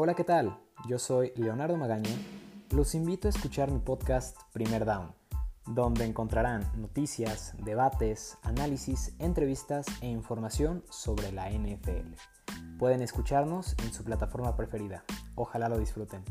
Hola, ¿qué tal? Yo soy Leonardo Magaña. Los invito a escuchar mi podcast Primer Down, donde encontrarán noticias, debates, análisis, entrevistas e información sobre la NFL. Pueden escucharnos en su plataforma preferida. Ojalá lo disfruten.